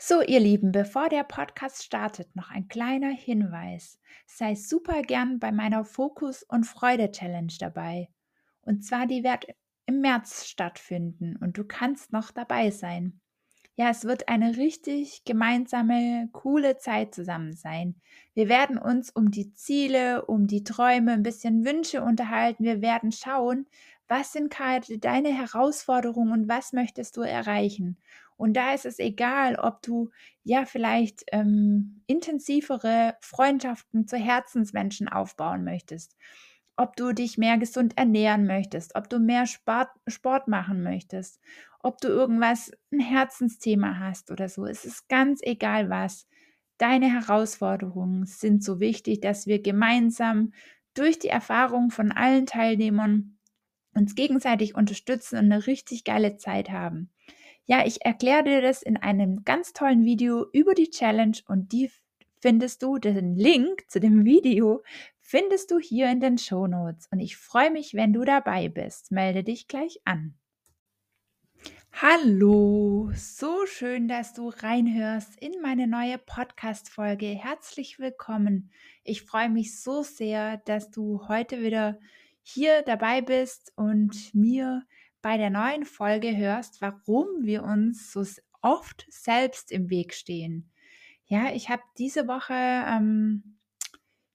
So, ihr Lieben, bevor der Podcast startet, noch ein kleiner Hinweis. Sei super gern bei meiner Fokus- und Freude-Challenge dabei. Und zwar, die wird im März stattfinden und du kannst noch dabei sein. Ja, es wird eine richtig gemeinsame, coole Zeit zusammen sein. Wir werden uns um die Ziele, um die Träume, ein bisschen Wünsche unterhalten. Wir werden schauen, was sind gerade deine Herausforderungen und was möchtest du erreichen. Und da ist es egal, ob du ja vielleicht ähm, intensivere Freundschaften zu Herzensmenschen aufbauen möchtest, ob du dich mehr gesund ernähren möchtest, ob du mehr Sport, Sport machen möchtest, ob du irgendwas, ein Herzensthema hast oder so. Es ist ganz egal was. Deine Herausforderungen sind so wichtig, dass wir gemeinsam durch die Erfahrung von allen Teilnehmern uns gegenseitig unterstützen und eine richtig geile Zeit haben. Ja, ich erkläre dir das in einem ganz tollen Video über die Challenge und die findest du, den Link zu dem Video findest du hier in den Show Notes. Und ich freue mich, wenn du dabei bist. Melde dich gleich an. Hallo, so schön, dass du reinhörst in meine neue Podcast-Folge. Herzlich willkommen. Ich freue mich so sehr, dass du heute wieder hier dabei bist und mir bei der neuen Folge hörst, warum wir uns so oft selbst im Weg stehen. Ja, ich habe diese Woche ähm,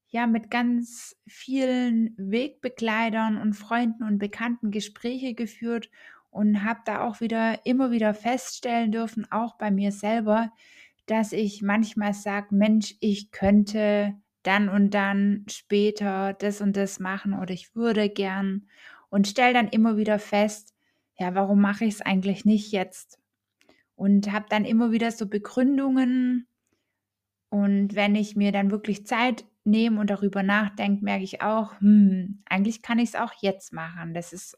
ja mit ganz vielen Wegbegleitern und Freunden und Bekannten Gespräche geführt und habe da auch wieder immer wieder feststellen dürfen, auch bei mir selber, dass ich manchmal sage, Mensch, ich könnte dann und dann später das und das machen oder ich würde gern und stelle dann immer wieder fest, ja, warum mache ich es eigentlich nicht jetzt? Und habe dann immer wieder so Begründungen und wenn ich mir dann wirklich Zeit nehme und darüber nachdenke, merke ich auch, hm, eigentlich kann ich es auch jetzt machen. Das ist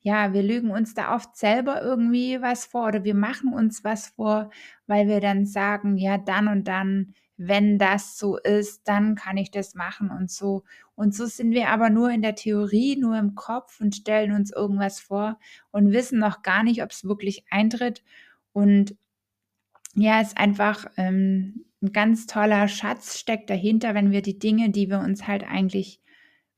ja, wir lügen uns da oft selber irgendwie was vor oder wir machen uns was vor, weil wir dann sagen, ja, dann und dann, wenn das so ist, dann kann ich das machen und so. Und so sind wir aber nur in der Theorie, nur im Kopf und stellen uns irgendwas vor und wissen noch gar nicht, ob es wirklich eintritt. Und ja, es ist einfach ähm, ein ganz toller Schatz steckt dahinter, wenn wir die Dinge, die wir uns halt eigentlich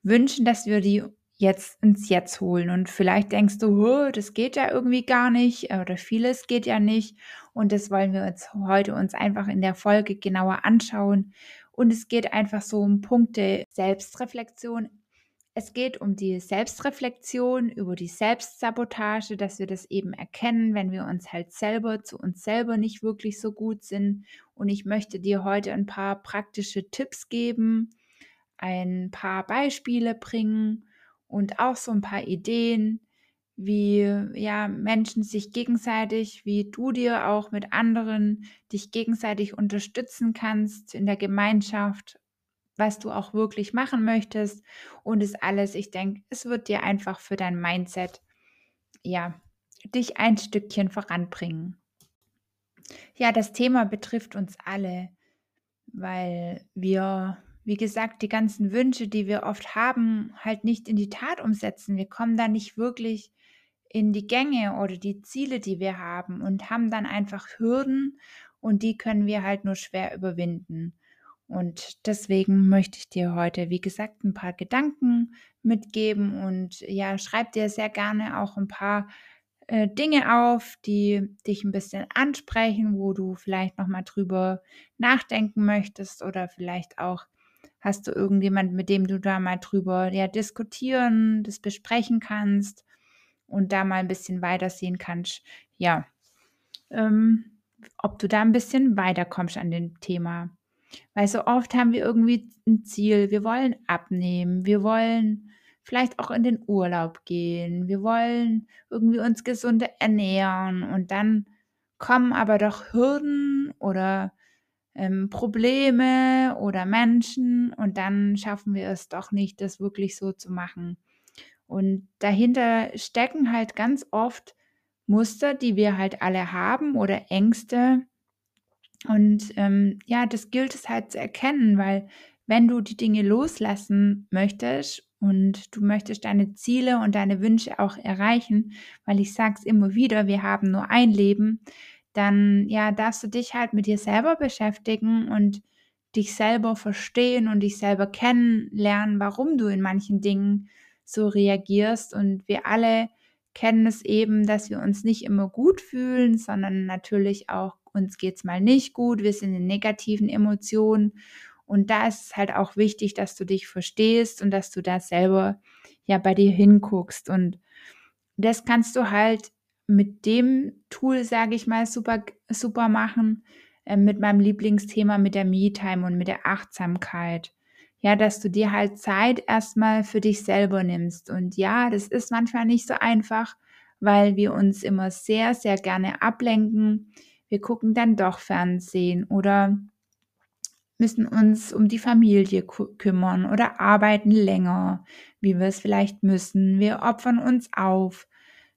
wünschen, dass wir die jetzt ins Jetzt holen. Und vielleicht denkst du, das geht ja irgendwie gar nicht oder vieles geht ja nicht. Und das wollen wir uns heute uns einfach in der Folge genauer anschauen. Und es geht einfach so um Punkte Selbstreflexion. Es geht um die Selbstreflexion, über die Selbstsabotage, dass wir das eben erkennen, wenn wir uns halt selber zu uns selber nicht wirklich so gut sind. Und ich möchte dir heute ein paar praktische Tipps geben, ein paar Beispiele bringen und auch so ein paar Ideen, wie ja Menschen sich gegenseitig, wie du dir auch mit anderen dich gegenseitig unterstützen kannst in der Gemeinschaft, was du auch wirklich machen möchtest und es alles, ich denke, es wird dir einfach für dein Mindset ja dich ein Stückchen voranbringen. Ja, das Thema betrifft uns alle, weil wir wie gesagt, die ganzen Wünsche, die wir oft haben, halt nicht in die Tat umsetzen. Wir kommen da nicht wirklich in die Gänge oder die Ziele, die wir haben und haben dann einfach Hürden und die können wir halt nur schwer überwinden. Und deswegen möchte ich dir heute, wie gesagt, ein paar Gedanken mitgeben und ja, schreib dir sehr gerne auch ein paar äh, Dinge auf, die dich ein bisschen ansprechen, wo du vielleicht nochmal drüber nachdenken möchtest oder vielleicht auch Hast du irgendjemand, mit dem du da mal drüber ja, diskutieren, das besprechen kannst und da mal ein bisschen weitersehen kannst? Ja, ähm, ob du da ein bisschen weiterkommst an dem Thema. Weil so oft haben wir irgendwie ein Ziel, wir wollen abnehmen, wir wollen vielleicht auch in den Urlaub gehen, wir wollen irgendwie uns gesund ernähren. Und dann kommen aber doch Hürden oder ähm, Probleme oder Menschen und dann schaffen wir es doch nicht, das wirklich so zu machen. Und dahinter stecken halt ganz oft Muster, die wir halt alle haben oder Ängste. Und ähm, ja, das gilt es halt zu erkennen, weil wenn du die Dinge loslassen möchtest und du möchtest deine Ziele und deine Wünsche auch erreichen, weil ich sage es immer wieder, wir haben nur ein Leben, dann ja, darfst du dich halt mit dir selber beschäftigen und dich selber verstehen und dich selber kennenlernen, warum du in manchen Dingen so reagierst. Und wir alle kennen es eben, dass wir uns nicht immer gut fühlen, sondern natürlich auch uns geht es mal nicht gut, wir sind in negativen Emotionen. Und da ist es halt auch wichtig, dass du dich verstehst und dass du da selber ja bei dir hinguckst. Und das kannst du halt mit dem Tool, sage ich mal, super, super machen, äh, mit meinem Lieblingsthema, mit der Me-Time und mit der Achtsamkeit. Ja, dass du dir halt Zeit erstmal für dich selber nimmst. Und ja, das ist manchmal nicht so einfach, weil wir uns immer sehr, sehr gerne ablenken. Wir gucken dann doch Fernsehen oder müssen uns um die Familie kümmern oder arbeiten länger, wie wir es vielleicht müssen. Wir opfern uns auf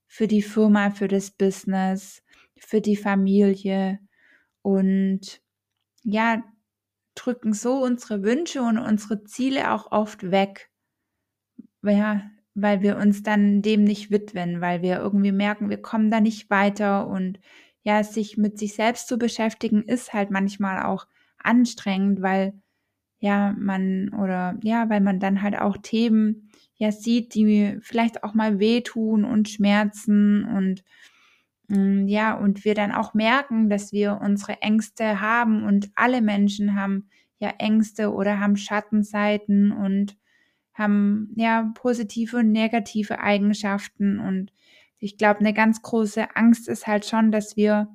für die Firma, für das Business, für die Familie und ja, drücken so unsere Wünsche und unsere Ziele auch oft weg. Ja, weil wir uns dann dem nicht widmen, weil wir irgendwie merken, wir kommen da nicht weiter und ja, sich mit sich selbst zu beschäftigen ist halt manchmal auch anstrengend, weil ja, man oder ja, weil man dann halt auch Themen ja sieht, die vielleicht auch mal wehtun und schmerzen und mm, ja, und wir dann auch merken, dass wir unsere Ängste haben und alle Menschen haben ja Ängste oder haben Schattenseiten und haben ja positive und negative Eigenschaften und ich glaube, eine ganz große Angst ist halt schon, dass wir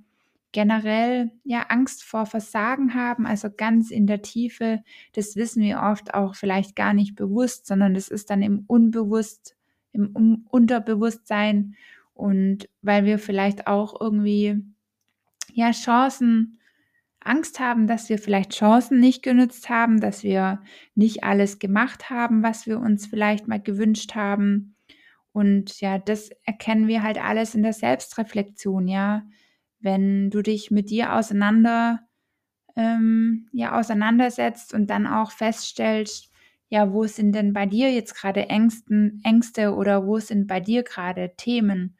generell ja Angst vor Versagen haben, also ganz in der Tiefe. Das wissen wir oft auch vielleicht gar nicht bewusst, sondern das ist dann im Unbewusst, im Unterbewusstsein und weil wir vielleicht auch irgendwie ja Chancen Angst haben, dass wir vielleicht Chancen nicht genützt haben, dass wir nicht alles gemacht haben, was wir uns vielleicht mal gewünscht haben. Und ja, das erkennen wir halt alles in der Selbstreflexion, ja wenn du dich mit dir auseinander, ähm, ja, auseinandersetzt und dann auch feststellst, ja, wo sind denn bei dir jetzt gerade Ängsten, Ängste oder wo sind bei dir gerade Themen?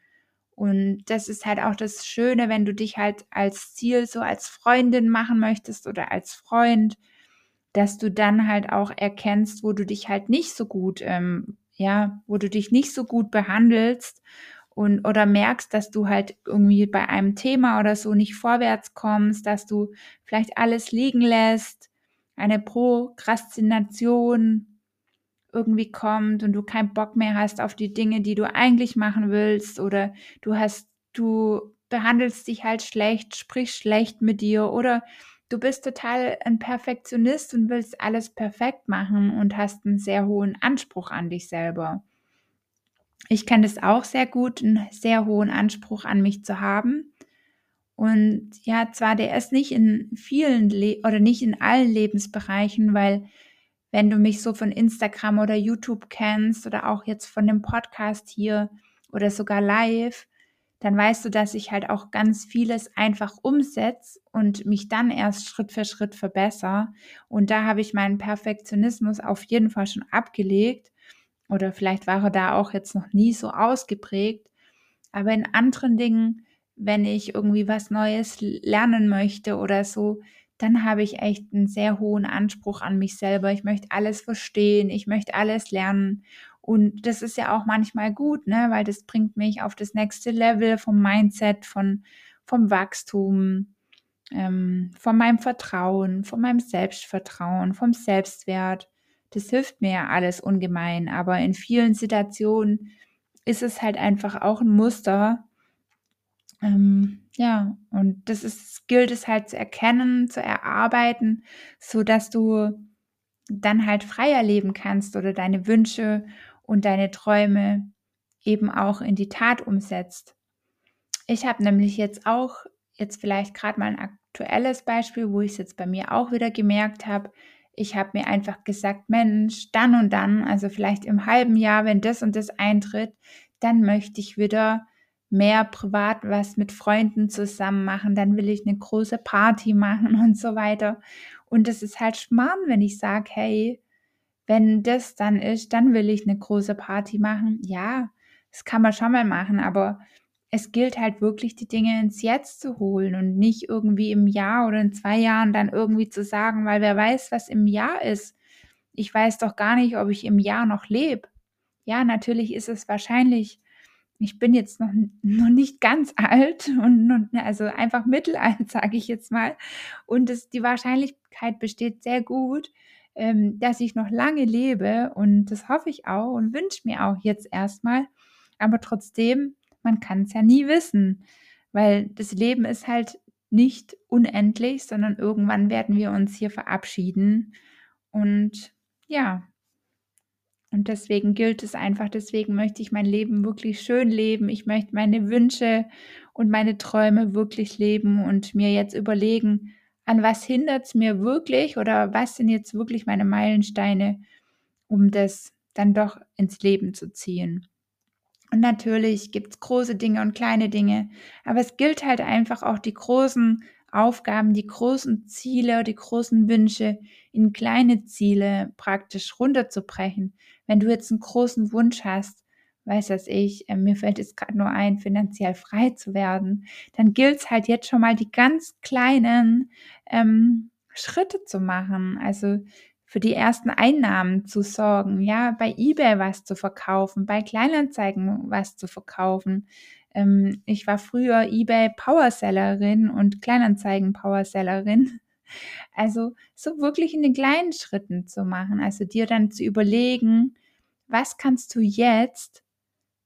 Und das ist halt auch das Schöne, wenn du dich halt als Ziel so als Freundin machen möchtest oder als Freund, dass du dann halt auch erkennst, wo du dich halt nicht so gut, ähm, ja, wo du dich nicht so gut behandelst und oder merkst, dass du halt irgendwie bei einem Thema oder so nicht vorwärts kommst, dass du vielleicht alles liegen lässt, eine Prokrastination irgendwie kommt und du keinen Bock mehr hast auf die Dinge, die du eigentlich machen willst oder du hast du behandelst dich halt schlecht, sprichst schlecht mit dir oder du bist total ein Perfektionist und willst alles perfekt machen und hast einen sehr hohen Anspruch an dich selber. Ich kenne das auch sehr gut, einen sehr hohen Anspruch an mich zu haben. Und ja, zwar der ist nicht in vielen Le oder nicht in allen Lebensbereichen, weil wenn du mich so von Instagram oder YouTube kennst oder auch jetzt von dem Podcast hier oder sogar live, dann weißt du, dass ich halt auch ganz vieles einfach umsetze und mich dann erst Schritt für Schritt verbessere. Und da habe ich meinen Perfektionismus auf jeden Fall schon abgelegt. Oder vielleicht war er da auch jetzt noch nie so ausgeprägt. Aber in anderen Dingen, wenn ich irgendwie was Neues lernen möchte oder so, dann habe ich echt einen sehr hohen Anspruch an mich selber. Ich möchte alles verstehen, ich möchte alles lernen. Und das ist ja auch manchmal gut, ne? weil das bringt mich auf das nächste Level vom Mindset, von, vom Wachstum, ähm, von meinem Vertrauen, von meinem Selbstvertrauen, vom Selbstwert das hilft mir ja alles ungemein. Aber in vielen Situationen ist es halt einfach auch ein Muster. Ähm, ja, und das ist, gilt es halt zu erkennen, zu erarbeiten, so dass du dann halt freier leben kannst oder deine Wünsche und deine Träume eben auch in die Tat umsetzt. Ich habe nämlich jetzt auch, jetzt vielleicht gerade mal ein aktuelles Beispiel, wo ich es jetzt bei mir auch wieder gemerkt habe, ich habe mir einfach gesagt, Mensch, dann und dann, also vielleicht im halben Jahr, wenn das und das eintritt, dann möchte ich wieder mehr privat was mit Freunden zusammen machen, dann will ich eine große Party machen und so weiter. Und das ist halt Schmarrn, wenn ich sage, hey, wenn das dann ist, dann will ich eine große Party machen. Ja, das kann man schon mal machen, aber es gilt halt wirklich, die Dinge ins Jetzt zu holen und nicht irgendwie im Jahr oder in zwei Jahren dann irgendwie zu sagen, weil wer weiß, was im Jahr ist. Ich weiß doch gar nicht, ob ich im Jahr noch lebe. Ja, natürlich ist es wahrscheinlich, ich bin jetzt noch, noch nicht ganz alt und, und also einfach mittelalt, sage ich jetzt mal. Und es, die Wahrscheinlichkeit besteht sehr gut, ähm, dass ich noch lange lebe und das hoffe ich auch und wünsche mir auch jetzt erstmal. Aber trotzdem man kann es ja nie wissen, weil das Leben ist halt nicht unendlich, sondern irgendwann werden wir uns hier verabschieden. Und ja, und deswegen gilt es einfach, deswegen möchte ich mein Leben wirklich schön leben. Ich möchte meine Wünsche und meine Träume wirklich leben und mir jetzt überlegen, an was hindert es mir wirklich oder was sind jetzt wirklich meine Meilensteine, um das dann doch ins Leben zu ziehen. Und natürlich gibt es große Dinge und kleine Dinge, aber es gilt halt einfach auch die großen Aufgaben, die großen Ziele, die großen Wünsche in kleine Ziele praktisch runterzubrechen. Wenn du jetzt einen großen Wunsch hast, weiß das ich, äh, mir fällt jetzt gerade nur ein, finanziell frei zu werden, dann gilt es halt jetzt schon mal die ganz kleinen ähm, Schritte zu machen. Also für die ersten Einnahmen zu sorgen, ja, bei eBay was zu verkaufen, bei Kleinanzeigen was zu verkaufen. Ähm, ich war früher eBay Powersellerin und Kleinanzeigen Powersellerin. Also so wirklich in den kleinen Schritten zu machen, also dir dann zu überlegen, was kannst du jetzt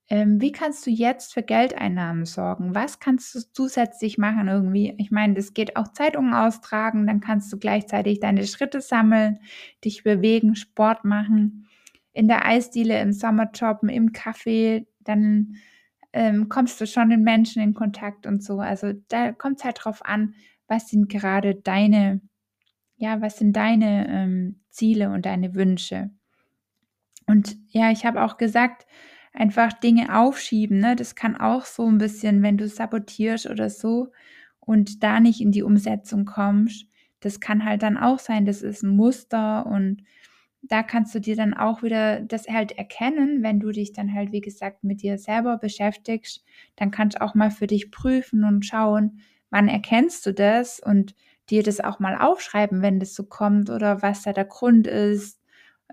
ähm, wie kannst du jetzt für Geldeinnahmen sorgen? Was kannst du zusätzlich machen irgendwie? Ich meine, das geht auch Zeitungen austragen, dann kannst du gleichzeitig deine Schritte sammeln, dich bewegen, Sport machen, in der Eisdiele, im Sommer jobben, im Café, dann ähm, kommst du schon mit Menschen in Kontakt und so. Also da kommt es halt drauf an, was sind gerade deine, ja, was sind deine ähm, Ziele und deine Wünsche. Und ja, ich habe auch gesagt, einfach Dinge aufschieben. Ne? Das kann auch so ein bisschen, wenn du sabotierst oder so und da nicht in die Umsetzung kommst, das kann halt dann auch sein, das ist ein Muster und da kannst du dir dann auch wieder das halt erkennen, wenn du dich dann halt, wie gesagt, mit dir selber beschäftigst, dann kannst du auch mal für dich prüfen und schauen, wann erkennst du das und dir das auch mal aufschreiben, wenn das so kommt oder was da der Grund ist,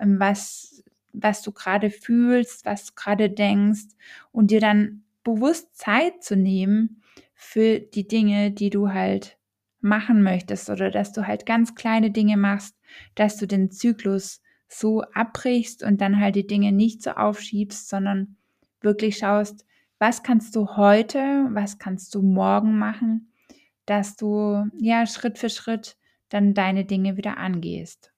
ähm, was was du gerade fühlst, was du gerade denkst und dir dann bewusst Zeit zu nehmen für die Dinge, die du halt machen möchtest oder dass du halt ganz kleine Dinge machst, dass du den Zyklus so abbrichst und dann halt die Dinge nicht so aufschiebst, sondern wirklich schaust, was kannst du heute, was kannst du morgen machen, dass du ja Schritt für Schritt dann deine Dinge wieder angehst.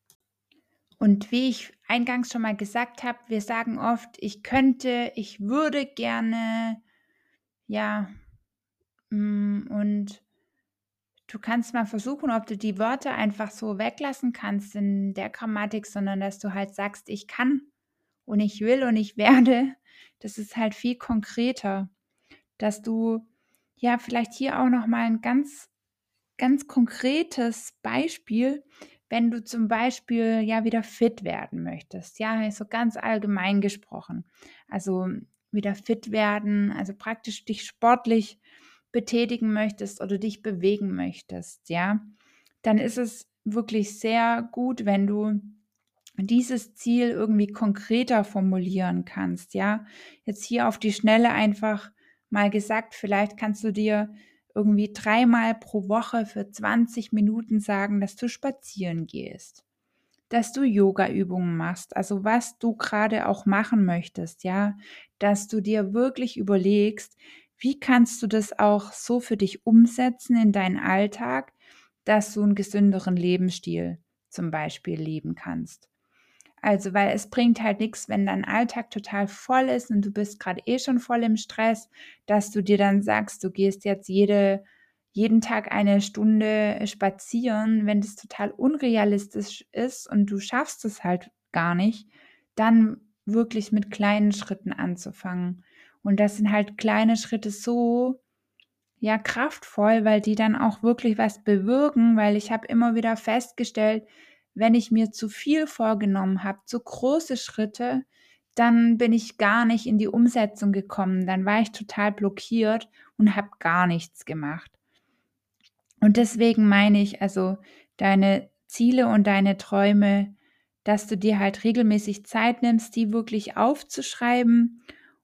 Und wie ich eingangs schon mal gesagt habe, wir sagen oft, ich könnte, ich würde gerne, ja, mm, und du kannst mal versuchen, ob du die Wörter einfach so weglassen kannst in der Grammatik, sondern dass du halt sagst, ich kann und ich will und ich werde. Das ist halt viel konkreter, dass du ja vielleicht hier auch noch mal ein ganz ganz konkretes Beispiel wenn du zum Beispiel ja wieder fit werden möchtest, ja, so ganz allgemein gesprochen, also wieder fit werden, also praktisch dich sportlich betätigen möchtest oder dich bewegen möchtest, ja, dann ist es wirklich sehr gut, wenn du dieses Ziel irgendwie konkreter formulieren kannst, ja. Jetzt hier auf die Schnelle einfach mal gesagt, vielleicht kannst du dir irgendwie dreimal pro Woche für 20 Minuten sagen, dass du spazieren gehst, dass du Yoga-Übungen machst, also was du gerade auch machen möchtest, ja, dass du dir wirklich überlegst, wie kannst du das auch so für dich umsetzen in deinen Alltag, dass du einen gesünderen Lebensstil zum Beispiel leben kannst. Also, weil es bringt halt nichts, wenn dein Alltag total voll ist und du bist gerade eh schon voll im Stress, dass du dir dann sagst, du gehst jetzt jede, jeden Tag eine Stunde spazieren, wenn das total unrealistisch ist und du schaffst es halt gar nicht, dann wirklich mit kleinen Schritten anzufangen. Und das sind halt kleine Schritte so, ja, kraftvoll, weil die dann auch wirklich was bewirken, weil ich habe immer wieder festgestellt, wenn ich mir zu viel vorgenommen habe, zu große Schritte, dann bin ich gar nicht in die Umsetzung gekommen. Dann war ich total blockiert und habe gar nichts gemacht. Und deswegen meine ich, also deine Ziele und deine Träume, dass du dir halt regelmäßig Zeit nimmst, die wirklich aufzuschreiben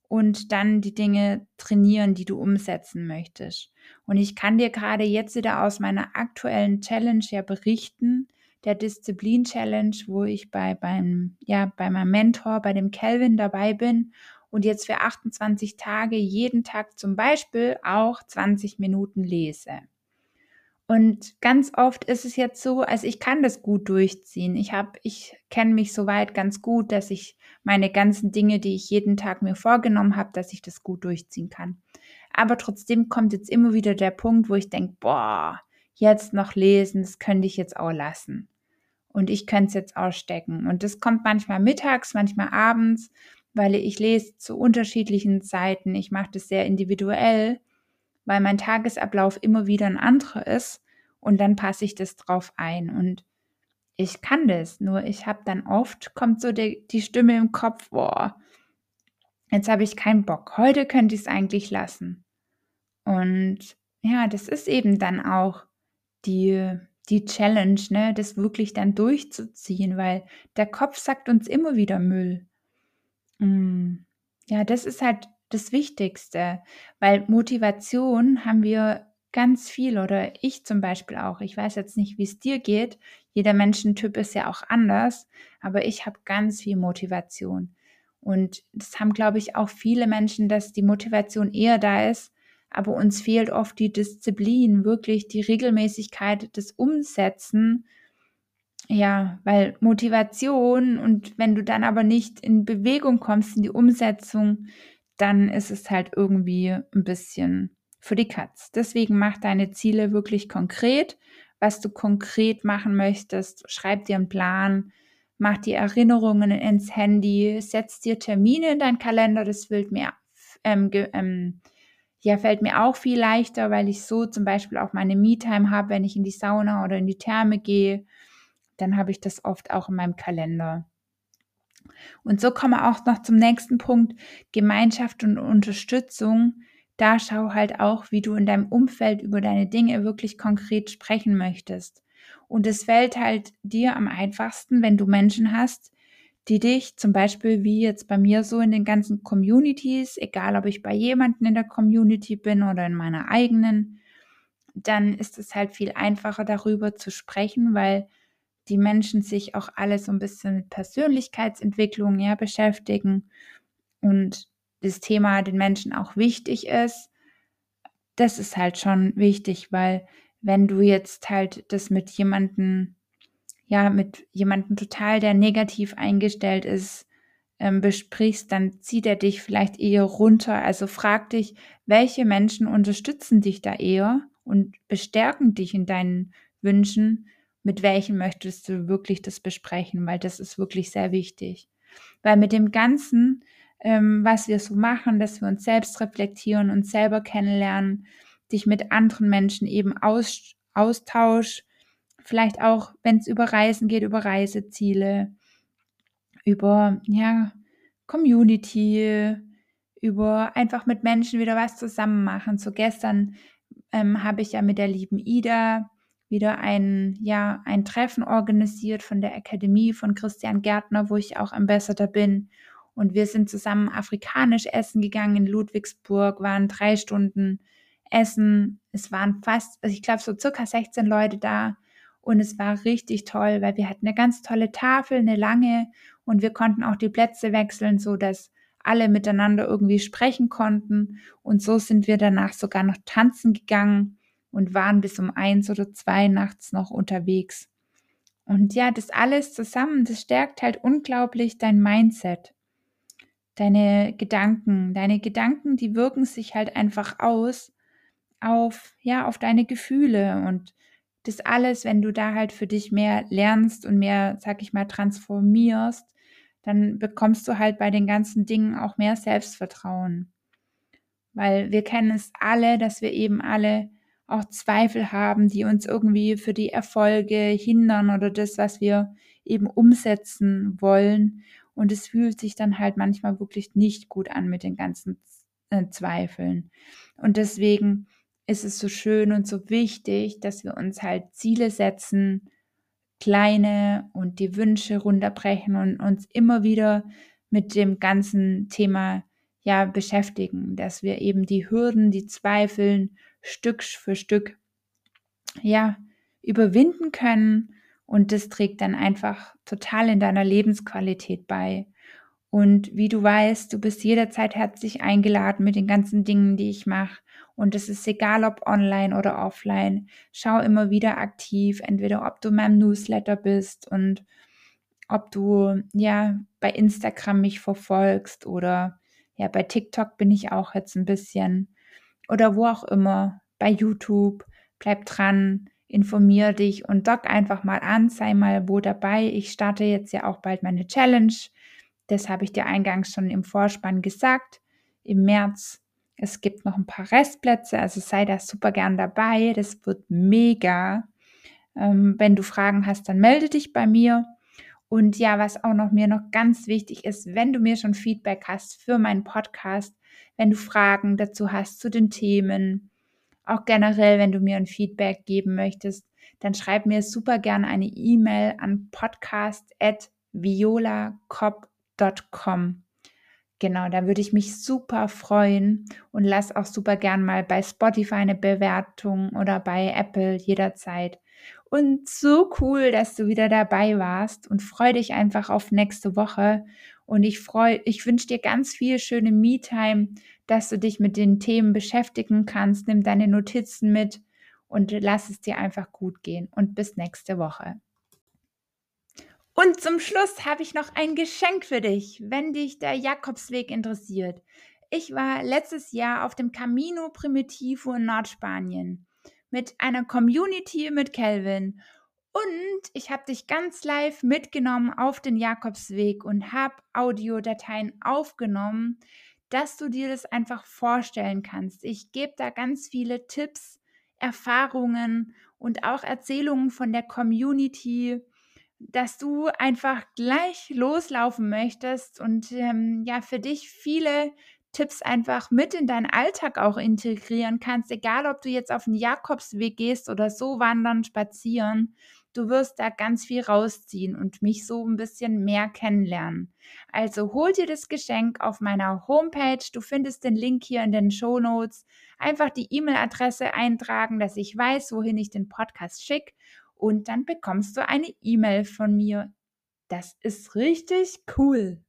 und dann die Dinge trainieren, die du umsetzen möchtest. Und ich kann dir gerade jetzt wieder aus meiner aktuellen Challenge ja berichten, der Disziplin Challenge, wo ich bei beim ja bei meinem Mentor, bei dem Kelvin dabei bin und jetzt für 28 Tage jeden Tag zum Beispiel auch 20 Minuten lese. Und ganz oft ist es jetzt so, also ich kann das gut durchziehen. Ich habe, ich kenne mich soweit ganz gut, dass ich meine ganzen Dinge, die ich jeden Tag mir vorgenommen habe, dass ich das gut durchziehen kann. Aber trotzdem kommt jetzt immer wieder der Punkt, wo ich denke, boah, jetzt noch lesen, das könnte ich jetzt auch lassen. Und ich könnte es jetzt ausstecken. Und das kommt manchmal mittags, manchmal abends, weil ich lese zu unterschiedlichen Zeiten. Ich mache das sehr individuell weil mein Tagesablauf immer wieder ein anderer ist und dann passe ich das drauf ein und ich kann das, nur ich habe dann oft, kommt so die, die Stimme im Kopf, boah, jetzt habe ich keinen Bock, heute könnte ich es eigentlich lassen. Und ja, das ist eben dann auch die, die Challenge, ne, das wirklich dann durchzuziehen, weil der Kopf sagt uns immer wieder Müll. Mm, ja, das ist halt das Wichtigste, weil Motivation haben wir ganz viel oder ich zum Beispiel auch. Ich weiß jetzt nicht, wie es dir geht. Jeder Menschentyp ist ja auch anders, aber ich habe ganz viel Motivation. Und das haben, glaube ich, auch viele Menschen, dass die Motivation eher da ist, aber uns fehlt oft die Disziplin, wirklich die Regelmäßigkeit des Umsetzen. Ja, weil Motivation und wenn du dann aber nicht in Bewegung kommst, in die Umsetzung, dann ist es halt irgendwie ein bisschen für die Katz. Deswegen mach deine Ziele wirklich konkret, was du konkret machen möchtest. Schreib dir einen Plan, mach die Erinnerungen ins Handy, setz dir Termine in deinen Kalender. Das fällt mir, ähm, ähm, ja, fällt mir auch viel leichter, weil ich so zum Beispiel auch meine Me-Time habe, wenn ich in die Sauna oder in die Therme gehe. Dann habe ich das oft auch in meinem Kalender. Und so kommen wir auch noch zum nächsten Punkt, Gemeinschaft und Unterstützung. Da schau halt auch, wie du in deinem Umfeld über deine Dinge wirklich konkret sprechen möchtest. Und es fällt halt dir am einfachsten, wenn du Menschen hast, die dich zum Beispiel wie jetzt bei mir so in den ganzen Communities, egal ob ich bei jemandem in der Community bin oder in meiner eigenen, dann ist es halt viel einfacher darüber zu sprechen, weil die Menschen sich auch alle so ein bisschen mit Persönlichkeitsentwicklung ja, beschäftigen und das Thema den Menschen auch wichtig ist, das ist halt schon wichtig, weil wenn du jetzt halt das mit jemandem, ja, mit jemandem total, der negativ eingestellt ist, ähm, besprichst, dann zieht er dich vielleicht eher runter. Also frag dich, welche Menschen unterstützen dich da eher und bestärken dich in deinen Wünschen mit welchen möchtest du wirklich das besprechen, weil das ist wirklich sehr wichtig. Weil mit dem Ganzen, ähm, was wir so machen, dass wir uns selbst reflektieren, uns selber kennenlernen, dich mit anderen Menschen eben aus, austausch, vielleicht auch, wenn es über Reisen geht, über Reiseziele, über ja, Community, über einfach mit Menschen wieder was zusammen machen. So gestern ähm, habe ich ja mit der lieben Ida wieder ein, ja, ein Treffen organisiert von der Akademie von Christian Gärtner, wo ich auch Ambassador bin. Und wir sind zusammen afrikanisch essen gegangen in Ludwigsburg, waren drei Stunden essen. Es waren fast, also ich glaube, so circa 16 Leute da. Und es war richtig toll, weil wir hatten eine ganz tolle Tafel, eine lange, und wir konnten auch die Plätze wechseln, so dass alle miteinander irgendwie sprechen konnten. Und so sind wir danach sogar noch tanzen gegangen und waren bis um eins oder zwei nachts noch unterwegs. Und ja, das alles zusammen, das stärkt halt unglaublich dein Mindset, deine Gedanken. Deine Gedanken, die wirken sich halt einfach aus auf, ja, auf deine Gefühle und das alles, wenn du da halt für dich mehr lernst und mehr, sag ich mal, transformierst, dann bekommst du halt bei den ganzen Dingen auch mehr Selbstvertrauen. Weil wir kennen es alle, dass wir eben alle auch Zweifel haben, die uns irgendwie für die Erfolge hindern oder das, was wir eben umsetzen wollen. und es fühlt sich dann halt manchmal wirklich nicht gut an mit den ganzen äh, Zweifeln. Und deswegen ist es so schön und so wichtig, dass wir uns halt Ziele setzen, kleine und die Wünsche runterbrechen und uns immer wieder mit dem ganzen Thema ja beschäftigen, dass wir eben die Hürden, die Zweifeln Stück für Stück ja überwinden können und das trägt dann einfach total in deiner Lebensqualität bei. Und wie du weißt, du bist jederzeit herzlich eingeladen mit den ganzen Dingen, die ich mache. Und es ist egal, ob online oder offline. Schau immer wieder aktiv, entweder ob du in meinem Newsletter bist und ob du ja bei Instagram mich verfolgst oder ja bei TikTok bin ich auch jetzt ein bisschen oder wo auch immer, bei YouTube. Bleib dran, informier dich und dock einfach mal an, sei mal wo dabei. Ich starte jetzt ja auch bald meine Challenge. Das habe ich dir eingangs schon im Vorspann gesagt. Im März. Es gibt noch ein paar Restplätze, also sei da super gern dabei. Das wird mega. Ähm, wenn du Fragen hast, dann melde dich bei mir. Und ja, was auch noch mir noch ganz wichtig ist, wenn du mir schon Feedback hast für meinen Podcast, wenn du Fragen dazu hast zu den Themen, auch generell, wenn du mir ein Feedback geben möchtest, dann schreib mir super gerne eine E-Mail an podcast.violacop.com. Genau, da würde ich mich super freuen und lass auch super gern mal bei Spotify eine Bewertung oder bei Apple jederzeit. Und so cool, dass du wieder dabei warst und freu dich einfach auf nächste Woche. Und ich freue, ich wünsche dir ganz viel schöne Me-Time, dass du dich mit den Themen beschäftigen kannst. Nimm deine Notizen mit und lass es dir einfach gut gehen. Und bis nächste Woche. Und zum Schluss habe ich noch ein Geschenk für dich, wenn dich der Jakobsweg interessiert. Ich war letztes Jahr auf dem Camino Primitivo in Nordspanien mit einer Community mit Kelvin und ich habe dich ganz live mitgenommen auf den Jakobsweg und habe Audiodateien aufgenommen, dass du dir das einfach vorstellen kannst. Ich gebe da ganz viele Tipps, Erfahrungen und auch Erzählungen von der Community, dass du einfach gleich loslaufen möchtest und ähm, ja für dich viele Tipps einfach mit in deinen Alltag auch integrieren kannst, egal ob du jetzt auf den Jakobsweg gehst oder so wandern, spazieren. Du wirst da ganz viel rausziehen und mich so ein bisschen mehr kennenlernen. Also hol dir das Geschenk auf meiner Homepage. Du findest den Link hier in den Show Notes. Einfach die E-Mail-Adresse eintragen, dass ich weiß, wohin ich den Podcast schicke. Und dann bekommst du eine E-Mail von mir. Das ist richtig cool.